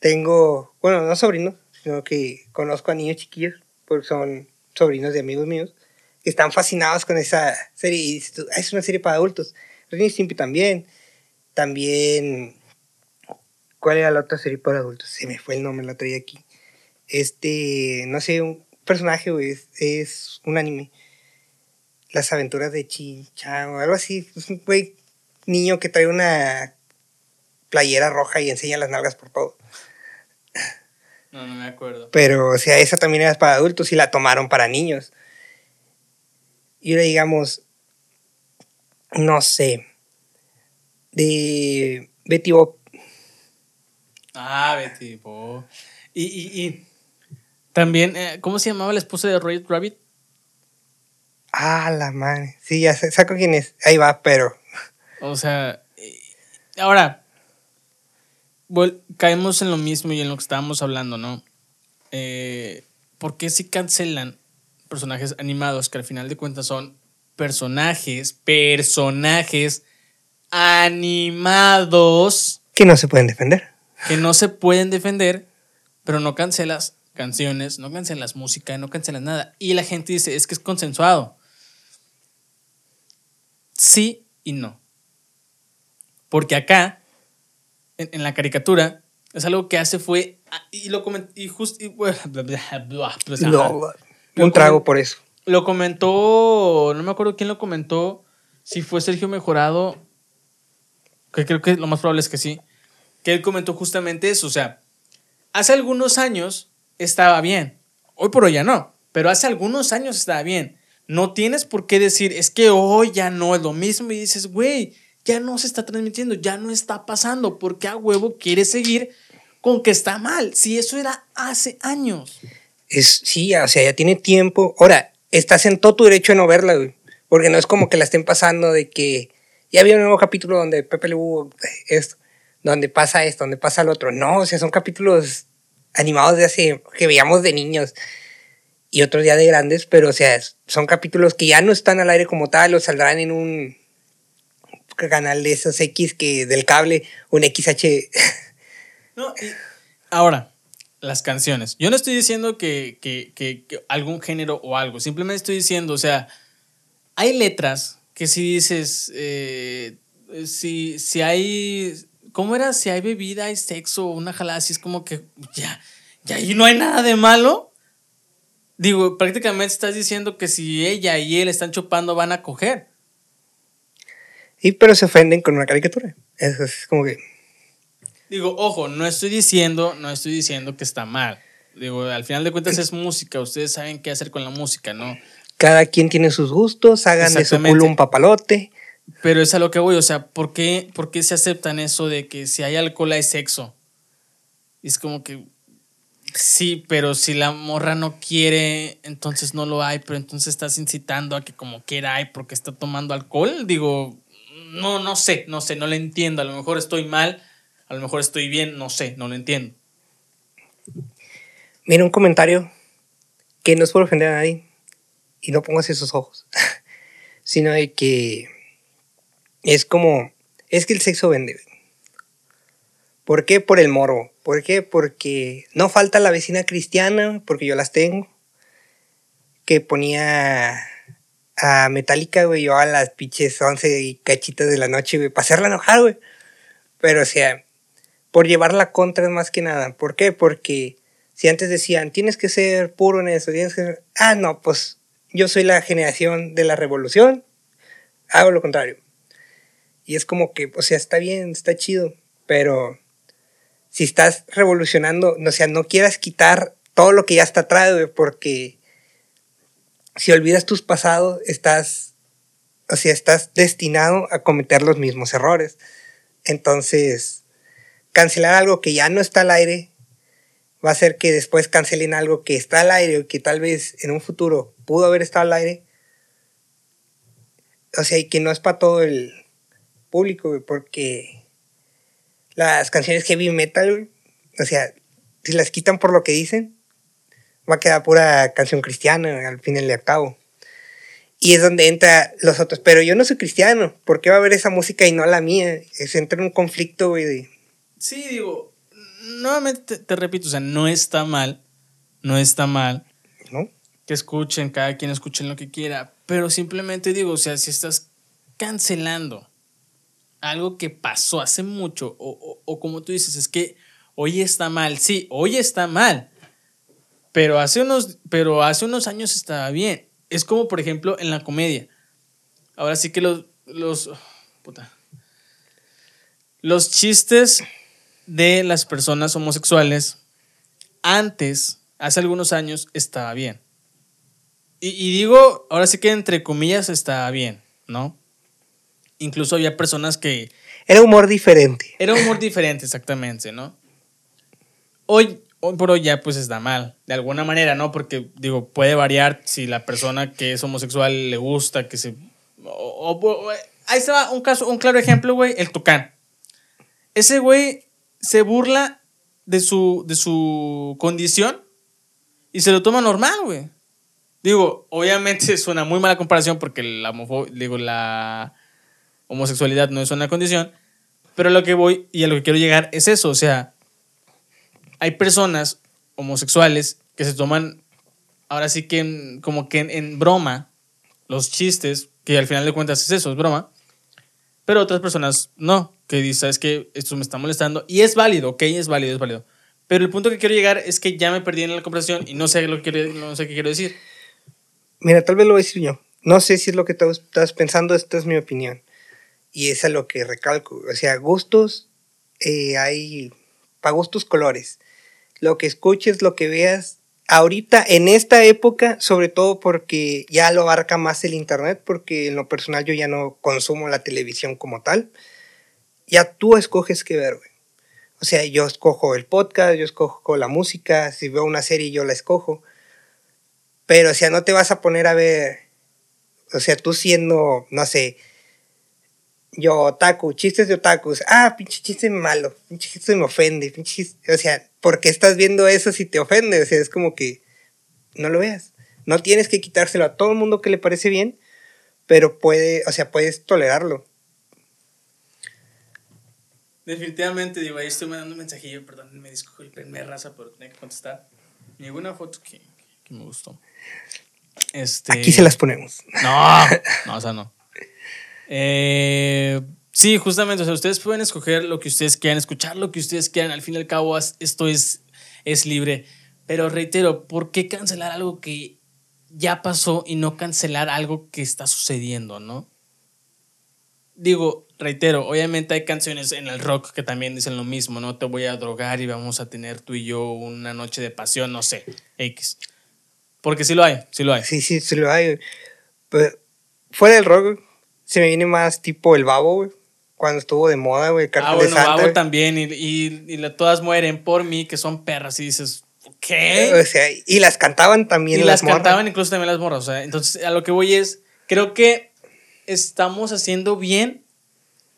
tengo, bueno, no sobrinos, sino que conozco a niños chiquillos, porque son sobrinos de amigos míos, que están fascinados con esa serie. Y dices "Ah, es una serie para adultos. Ren Stimpy también. También, ¿cuál era la otra serie para adultos? Se me fue el nombre, la traía aquí. Este, no sé, un personaje, güey, es, es un anime. Las aventuras de Chin-Chan o algo así. Es un güey niño que trae una playera roja y enseña las nalgas por todo. No, no me acuerdo. Pero, o sea, esa también era para adultos y la tomaron para niños. Y ahora digamos, no sé, de Betty Bob. Ah, Betty Boop. Y, y, y también, eh, ¿cómo se llamaba la esposa de Roger Rabbit? Ah, la madre. Sí, ya saco quién es. Ahí va, pero. O sea, eh, ahora, vol- caemos en lo mismo y en lo que estábamos hablando, ¿no? Eh, ¿Por qué si cancelan personajes animados que al final de cuentas son personajes, personajes animados que no se pueden defender. que no se pueden defender, pero no cancelas canciones, no cancelas música, no cancelas nada? Y la gente dice, es que es consensuado. Sí y no. Porque acá, en, en la caricatura, es algo que hace fue. ah, Y lo comenté. Y justo. No, un trago por eso. Lo comentó. No me acuerdo quién lo comentó. Si fue Sergio Mejorado. Que creo que lo más probable es que sí. Que él comentó justamente eso. O sea, hace algunos años estaba bien. Hoy por hoy ya no. Pero hace algunos años estaba bien. No tienes por qué decir, es que hoy ya no es lo mismo. Y dices, güey, ya no se está transmitiendo, ya no está pasando. ¿Por qué a huevo quieres seguir con que está mal? Si eso era hace años. Es, sí, o sea, ya tiene tiempo. Ahora, estás en todo tu derecho de no verla, güey. Porque no es como que la estén pasando de que ya había un nuevo capítulo donde Pepe le hubo esto, donde pasa esto, donde pasa lo otro. No, o sea, son capítulos animados de hace, que veíamos de niños y otros ya de grandes, pero o sea, son capítulos que ya no están al aire como tal o saldrán en un canal de esos X que del cable, un XH. No, ahora, las canciones. Yo no estoy diciendo que, que- que- que algún género o algo. Simplemente estoy diciendo, o sea, hay letras que si dices, eh, si, si hay, ¿cómo era? Si hay bebida, hay sexo, una jalada así, es como que ya, ya ahí no hay nada de malo. Digo, prácticamente estás diciendo que si ella y él están chupando van a coger. Y pero se ofenden con una caricatura. Eso es como que Digo, ojo, no estoy diciendo, no estoy diciendo que está mal. Digo, al final de cuentas es música, ustedes saben qué hacer con la música, ¿no? cada quien tiene sus gustos, hagan de su culo un papalote. Pero es a lo que voy, o sea, ¿por qué, por qué se aceptan eso de que si hay alcohol hay sexo? Es como que sí, pero si la morra no quiere, entonces no lo hay, pero entonces estás incitando a que como quiera hay porque está tomando alcohol. Digo, no, no sé, no sé, no lo entiendo. A lo mejor estoy mal, a lo mejor estoy bien, no sé, no lo entiendo. Mira un comentario que no es por ofender a nadie y no pongas esos ojos, sino de que es como, es que el sexo vende. ¿Por qué? Por el morbo. ¿Por qué? Porque no falta la vecina cristiana, porque yo las tengo, que ponía a Metallica, güey, yo a las pinches 11 y cachitas de la noche, güey, para hacerla enojar, güey. Pero, o sea, por llevarla contra es más que nada. ¿Por qué? Porque si antes decían, tienes que ser puro en eso, tienes que ser... Ah, no, pues yo soy la generación de la revolución, hago lo contrario. Y es como que, o sea, está bien, está chido, pero si estás revolucionando, o sea, no quieras quitar todo lo que ya está atrás, güey, porque si olvidas tus pasados, estás, o sea, estás destinado a cometer los mismos errores. Entonces, cancelar algo que ya no está al aire va a hacer que después cancelen algo que está al aire o que tal vez en un futuro pudo haber estado al aire. O sea, y que no es para todo el público, porque las canciones heavy metal, o sea, si las quitan por lo que dicen, va a quedar pura canción cristiana al fin y al cabo. Y es donde entra los otros. Pero yo no soy cristiano. ¿Por qué va a haber esa música y no la mía? Es entra en un conflicto, güey. Sí, digo, nuevamente te, repito, o sea, no está mal. No está mal. ¿No? Que escuchen, cada quien escuchen lo que quiera. Pero simplemente digo, o sea, si estás cancelando algo que pasó hace mucho, o, como tú dices, es que hoy está mal, sí, hoy está mal, pero hace unos, pero hace unos años estaba bien. Es como, por ejemplo, en la comedia. Ahora sí que los, los, puta, los chistes de las personas homosexuales antes, hace algunos años, estaba bien. Y, y digo, ahora sí que entre comillas estaba bien, ¿no? incluso había personas que... Era humor diferente. Era humor diferente, exactamente, ¿no? Hoy, hoy por hoy ya pues está mal, de alguna manera, ¿no? Porque digo, puede variar si la persona que es homosexual le gusta, que se... ahí está un caso, un claro ejemplo, güey, el Tucán. Ese güey se burla de su, de su condición y se lo toma normal, güey. Digo, obviamente es una muy mala comparación porque la digo, la homosexualidad no es una condición, pero lo que voy y a lo que quiero llegar es eso, o sea, hay personas homosexuales que se toman, ahora sí que como que en, broma, los chistes, que al final de cuentas es eso, es broma, pero otras personas no, que dicen, sabes que esto me está molestando y es válido, ok, es válido, es válido. Pero el punto que quiero llegar es que ya me perdí en la conversación y no sé, lo que quiero, no sé qué quiero decir. Mira, tal vez lo voy a decir yo. No sé si es lo que estás pensando, esta es mi opinión. Y es a lo que recalco. O sea, gustos, eh, hay para gustos colores. Lo que escuches, lo que veas. Ahorita, en esta época, sobre todo porque ya lo abarca más el Internet, porque en lo personal yo ya no consumo la televisión como tal. Ya tú escoges qué ver, güey. O sea, yo escojo el podcast, yo escojo la música, si veo una serie yo la escojo. Pero, o sea, no te vas a poner a ver, o sea, tú siendo, no sé, yo otaku, chistes de otakus, ah, pinche chiste malo, pinche chiste me ofende, pinche chiste, o sea, ¿por qué estás viendo eso si te ofende? O sea, es como que no lo veas. No tienes que quitárselo a todo el mundo que le parece bien, pero puede, o sea, puedes tolerarlo. Definitivamente, digo, ahí estoy mandando un mensajillo, perdón, me disculpe, me raza, pero tenía que contestar. Me una foto que, que me gustó. Este... Aquí se las ponemos. No, no, o sea, no. Eh, sí, justamente, o sea, ustedes pueden escoger lo que ustedes quieran, escuchar lo que ustedes quieran, al fin y al cabo esto es, es libre. Pero reitero, ¿por qué cancelar algo que ya pasó y no cancelar algo que está sucediendo, no? Digo, reitero, obviamente hay canciones en el rock que también dicen lo mismo, no te voy a drogar y vamos a tener tú y yo una noche de pasión, no sé, X. Porque sí lo hay, sí lo hay. Sí, sí, sí lo hay. Pero fuera del rock, se me viene más tipo el babo, güey. Cuando estuvo de moda, güey. Ah, bueno, babo también. Y, y, todas mueren por mí, que son perras. Y dices, ¿qué? O sea, y las cantaban también y las, cantaban incluso también las morras. O sea, entonces a lo que voy es, creo que estamos haciendo bien,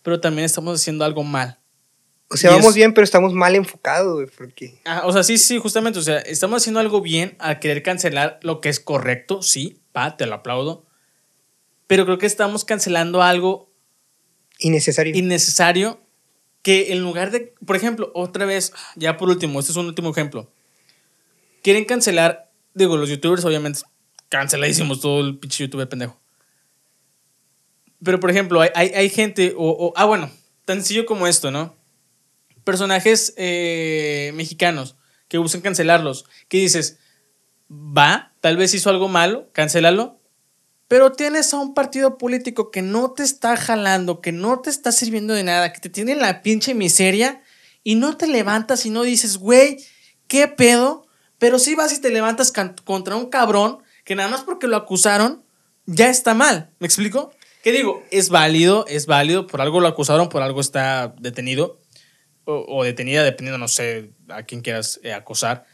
pero también estamos haciendo algo mal. O sea, vamos bien, pero estamos mal enfocados, güey, porque... Ah, o sea, sí, sí, justamente, o sea, estamos haciendo algo bien al querer cancelar lo que es correcto, sí, pa, te lo aplaudo, pero creo que estamos cancelando algo innecesario. Innecesario que en lugar de, por ejemplo, otra vez, ya por último, este es un último ejemplo. Quieren cancelar, digo, los youtubers obviamente canceladísimos todo el pinche youtuber pendejo. Pero por ejemplo, hay, hay, gente, o, ah, bueno, tan sencillo como esto, ¿no? Personajes eh, mexicanos que buscan cancelarlos, que dices, va, tal vez hizo algo malo, cancélalo, pero tienes a un partido político que no te está jalando, que no te está sirviendo de nada, que te tiene en la pinche miseria y no te levantas y no dices, güey, ¿qué pedo? Pero sí vas y te levantas contra un cabrón que nada más porque lo acusaron ya está mal. ¿Me explico? ¿Qué digo? Es válido, es válido, por algo lo acusaron, por algo está detenido o, detenida, dependiendo, no sé, a quién quieras eh, acusar.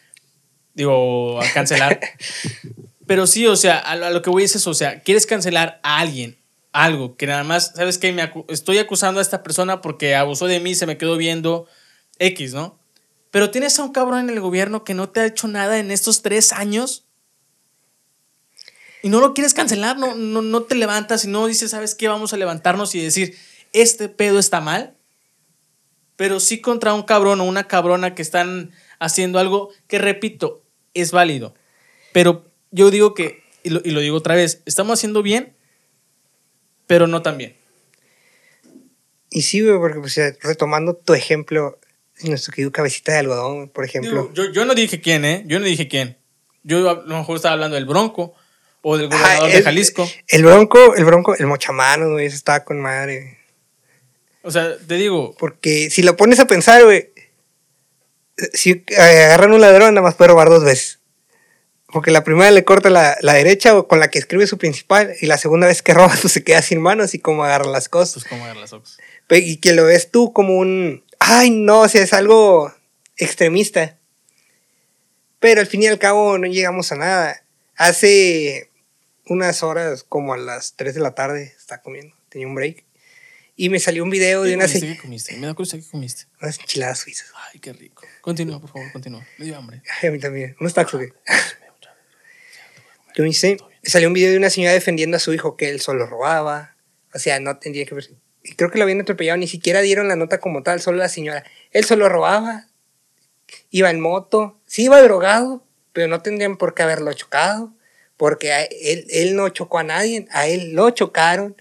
Digo, a cancelar. Pero sí, o sea, a, lo que voy es eso, o sea, quieres cancelar a alguien, algo, que nada más, ¿sabes qué? Me estoy acusando a esta persona porque abusó de mí, se me quedó viendo X, ¿no? Pero tienes a un cabrón en el gobierno que no te ha hecho nada en estos tres años y no lo quieres cancelar, no, no, no te levantas y no dices, ¿sabes qué? Vamos a levantarnos y decir, este pedo está mal. Pero sí contra un cabrón o una cabrona que están haciendo algo que, repito, es válido. Pero yo digo que, y lo, digo otra vez, estamos haciendo bien, pero no tan bien. Y sí, güey, porque pues, retomando tu ejemplo, nuestro querido cabecita de algodón, por ejemplo. yo, yo no dije quién, ¿eh? Yo no dije quién. Yo a lo mejor estaba hablando del Bronco o del gobernador de Jalisco. El Bronco, el Bronco, el mochamano, güey, eso estaba con madre. O sea, te digo. Porque si lo pones a pensar, güey, si agarran un ladrón, nada más puede robar dos veces. Porque la primera le corta la, la, derecha con la que escribe su principal y la segunda vez que roba pues se queda sin manos y cómo agarra las cosas. Pues cómo agarra las cosas. Y que lo ves tú como un, ay no, o sea, es algo extremista. Pero al fin y al cabo no llegamos a nada. Hace unas horas, como a las 3 de la tarde, estaba comiendo, tenía un break. Y me salió un video de una. ¿Qué comiste? Me da curiosidad qué comiste. Unas enchiladas suizas. Ay, qué rico. Continúa, por favor, continúa. Me dio hambre. Ay, a mí también. Unos tacos, ¿qué? Yo hice, salió un video de una señora defendiendo a su hijo que él solo robaba. O sea, no tendría que ver. Creo que lo habían atropellado, ni siquiera dieron la nota como tal, solo la señora. Él solo robaba, iba en moto, sí iba drogado, pero no tendrían por qué haberlo chocado, porque él, él no chocó a nadie, a él lo chocaron.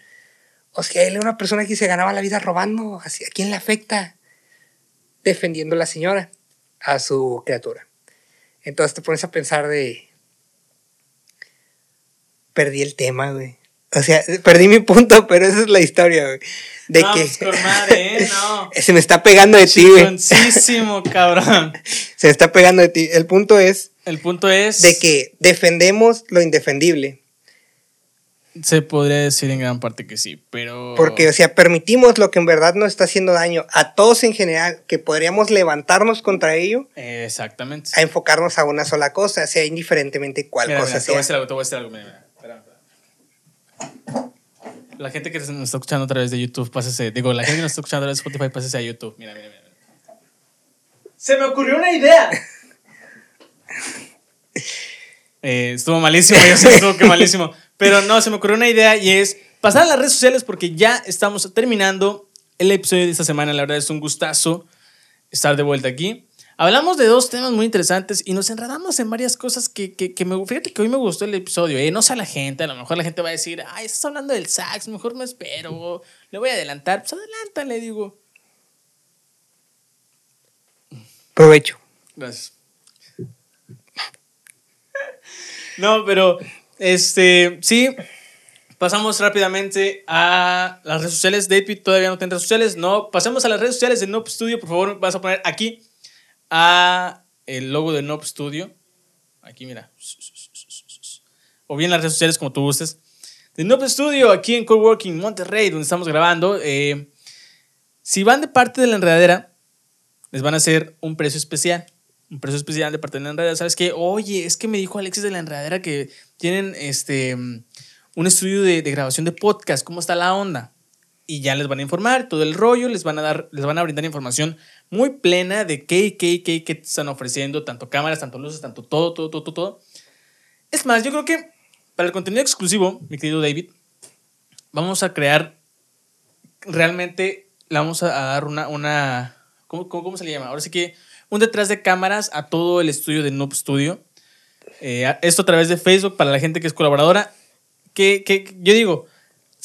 O sea, él era una persona que se ganaba la vida robando. ¿A quién le afecta? Defendiendo a la señora, a su criatura. Entonces te pones a pensar de, perdí el tema, güey. O sea, perdí mi punto, pero esa es la historia, güey. De no, que. Pues madre, ¿eh? No. Se me está pegando de ti, güey. cabrón. Se me está pegando de ti. El punto es. El punto es. De que defendemos lo indefendible. Se podría decir en gran parte que sí, pero. Porque, o sea, permitimos lo que en verdad nos está haciendo daño a todos en general, que podríamos levantarnos contra ello. Exactamente. A enfocarnos a una sola cosa, sea indiferentemente cuál cosa sea. Te voy a algo, te voy a decir algo. Mira, La gente que nos está escuchando a través de YouTube, pásese. Digo, la gente que nos está escuchando a través de Spotify, pásese a YouTube. Mira, mira, mira. Se me ocurrió una idea. Eh, estuvo malísimo, yo sé que estuvo que malísimo. Pero no, se me ocurrió una idea y es pasar a las redes sociales porque ya estamos terminando el episodio de esta semana. La verdad es un gustazo estar de vuelta aquí. Hablamos de dos temas muy interesantes y nos enredamos en varias cosas que, que, me... Fíjate que hoy me gustó el episodio, ¿eh? No sé a la gente, a lo mejor la gente va a decir, ay, estás hablando del sax, mejor me espero, le voy a adelantar. Pues adelántale, digo. Provecho. Gracias. no, pero, este, sí, pasamos rápidamente a las redes sociales. David todavía no tiene redes sociales. No, pasemos a las redes sociales de Noob Studio. Por favor, vas a poner aquí a el logo de Noob Studio. Aquí, mira. O bien las redes sociales, como tú gustes. De Noob Studio, aquí en Coworking Monterrey, donde estamos grabando. Eh, si van de parte de la enredadera, les van a hacer un precio especial. Un precio especial de parte de la enredadera. ¿Sabes qué? Oye, es que me dijo Alexis de la enredadera que tienen este, un estudio de, de grabación de podcast. ¿Cómo está la onda? Y ya les van a informar todo el rollo, les van a dar, les van a brindar información muy plena de qué qué qué, qué están ofreciendo, tanto cámaras, tanto luces, tanto todo, todo, todo, todo. Es más, yo creo que para el contenido exclusivo, mi querido David, vamos a crear realmente, le vamos a dar una, una ¿cómo, cómo, se le llama? Ahora sí que un detrás de cámaras a todo el estudio de Noob Studio. Eh, esto a través de Facebook para la gente que es colaboradora. Que, que yo digo,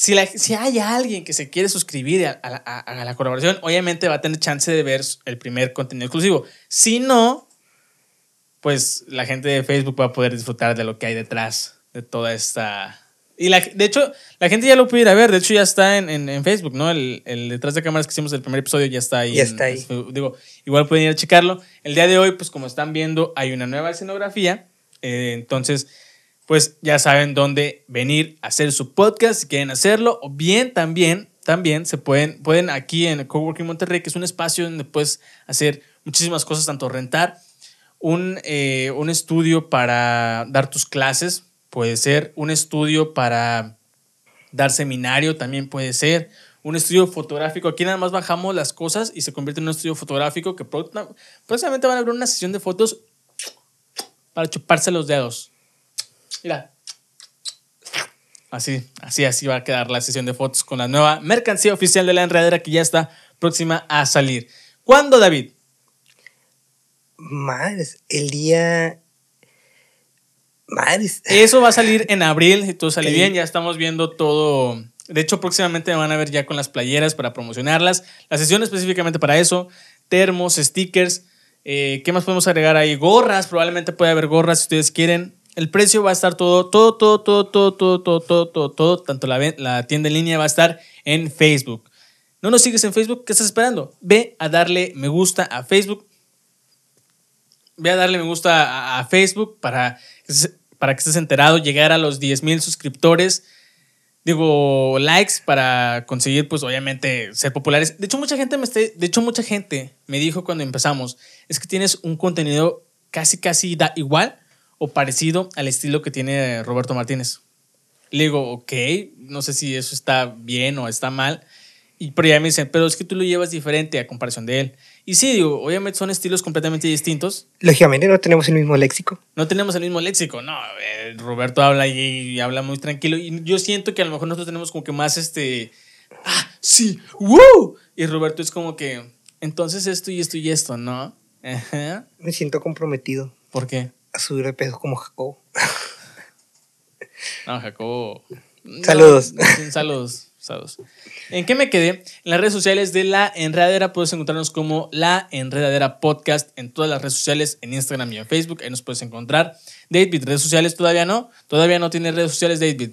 si, si hay alguien que se quiere suscribir a, a, la colaboración, obviamente va a tener chance de ver el primer contenido exclusivo. Si no, pues la gente de Facebook va a poder disfrutar de lo que hay detrás de toda esta Y la, de hecho, la gente ya lo puede ir a ver. De hecho, ya está en, en, Facebook, ¿no? El, el, detrás de cámaras que hicimos del primer episodio ya está ahí. Ya está ahí. digo, igual pueden ir a checarlo. El día de hoy, pues como están viendo, hay una nueva escenografía. Eh, entonces, pues ya saben dónde venir a hacer su podcast si quieren hacerlo. O bien también, también se pueden, pueden aquí en el Coworking Monterrey, que es un espacio donde puedes hacer muchísimas cosas, tanto rentar un, eh, un estudio para dar tus clases, puede ser un estudio para dar seminario, también puede ser un estudio fotográfico. Aquí nada más bajamos las cosas y se convierte en un estudio fotográfico que próximamente van a abrir una sesión de fotos para chuparse los dedos. Mira. Así, así, así va a quedar la sesión de fotos con la nueva mercancía oficial de la enredadera que ya está próxima a salir. ¿Cuándo, David? Madres, el día Madres. Eso va a salir en abril, si todo sale bien, ya estamos viendo todo. De hecho, próximamente me van a ver ya con las playeras para promocionarlas. La sesión específicamente para eso. Termos, stickers. Eh, ¿Qué más podemos agregar ahí? Gorras, probablemente puede haber gorras si ustedes quieren. El precio va a estar todo, todo, todo, todo, todo, todo, todo, todo, todo, todo. Tanto la, tienda en línea va a estar en Facebook. ¿No nos sigues en Facebook? ¿Qué estás esperando? Ve a darle me gusta a Facebook. Ve a darle me gusta a, Facebook para para que estés enterado, llegar a los 10 mil suscriptores, digo, likes para conseguir, pues obviamente, ser populares. De hecho, mucha gente me de hecho, mucha gente me dijo cuando empezamos, es que tienes un contenido casi, casi da igual o parecido al estilo que tiene Roberto Martínez. Le digo, ok, no sé si eso está bien o está mal. Y pero ya me dicen, pero es que tú lo llevas diferente a comparación de él. Y sí, digo, obviamente son estilos completamente distintos. Lógicamente no tenemos el mismo léxico. No tenemos el mismo léxico, no. Eh, Roberto habla y, habla muy tranquilo. Y yo siento que a lo mejor nosotros tenemos como que más este. ¡Ah, sí! ¡Woo! Y Roberto es como que. Entonces esto y esto y esto, ¿no? Ajá. Me siento comprometido. ¿Por qué? A subir de peso como Jacobo. no, Jacobo. Saludos. saludos. ¿En qué me quedé? En las redes sociales de La Enredadera puedes encontrarnos como La Enredadera Podcast en todas las redes sociales, en Instagram y en Facebook. Ahí nos puedes encontrar. David, redes sociales todavía no. Todavía no tiene redes sociales David.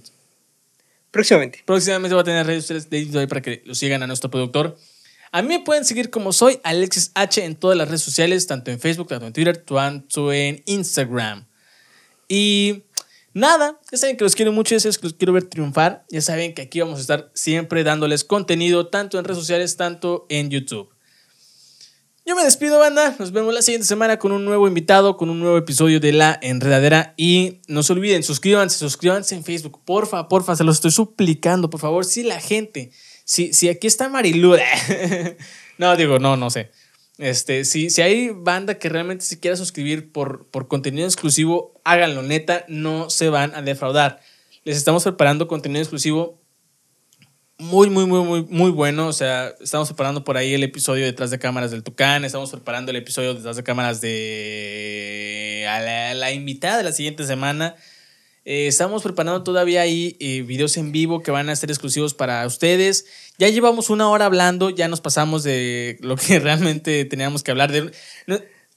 Próximamente. Próximamente va a tener redes sociales David para que lo sigan a nuestro productor. A mí me pueden seguir como soy Alexis H en todas las redes sociales, tanto en Facebook, tanto en Twitter, tanto en Instagram. Y Nada, ya saben que los quiero mucho, ya saben que los quiero ver triunfar. Ya saben que aquí vamos a estar siempre dándoles contenido, tanto en redes sociales, tanto en YouTube. Yo me despido, banda. Nos vemos la siguiente semana con un nuevo invitado, con un nuevo episodio de La Enredadera. Y no se olviden, suscríbanse, suscríbanse en Facebook. Porfa, porfa, se los estoy suplicando, por favor. Si la gente, si, si aquí está Marilu. no, digo, no, no sé. Este, si, si hay banda que realmente se quiera suscribir por, por contenido exclusivo, háganlo, neta, no se van a defraudar. Les estamos preparando contenido exclusivo muy, muy, muy, muy, muy bueno. O sea, estamos preparando por ahí el episodio detrás de cámaras del Tucán, estamos preparando el episodio detrás de cámaras de la, la invitada de la siguiente semana. Eh, estamos preparando todavía ahí eh, videos en vivo que van a ser exclusivos para ustedes. Ya llevamos una hora hablando, ya nos pasamos de lo que realmente teníamos que hablar. De,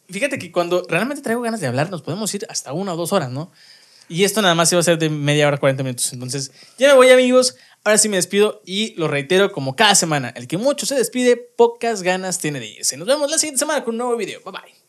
fíjate que cuando realmente traigo ganas de hablar, nos podemos ir hasta una o dos horas, ¿no? Y esto nada más iba a ser de media hora, 40 minutos. Entonces, ya me voy, amigos. Ahora sí me despido y lo reitero como cada semana. El que mucho se despide, pocas ganas tiene de irse. Nos vemos la siguiente semana con un nuevo video. Bye bye.